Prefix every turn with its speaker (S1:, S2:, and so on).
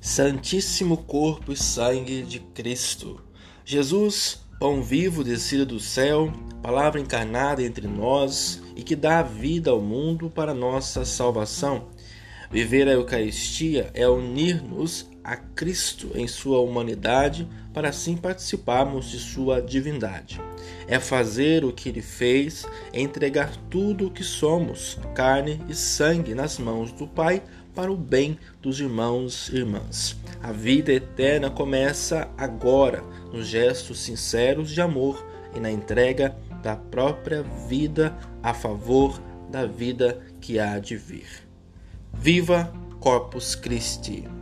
S1: Santíssimo corpo e sangue de Cristo. Jesus, pão vivo descido do céu, palavra encarnada entre nós e que dá vida ao mundo para nossa salvação. Viver a Eucaristia é unir-nos a Cristo em sua humanidade para assim participarmos de sua divindade. É fazer o que ele fez, é entregar tudo o que somos, carne e sangue, nas mãos do Pai para o bem dos irmãos e irmãs. A vida eterna começa agora, nos gestos sinceros de amor e na entrega da própria vida a favor da vida que há de vir. Viva Corpus Christi!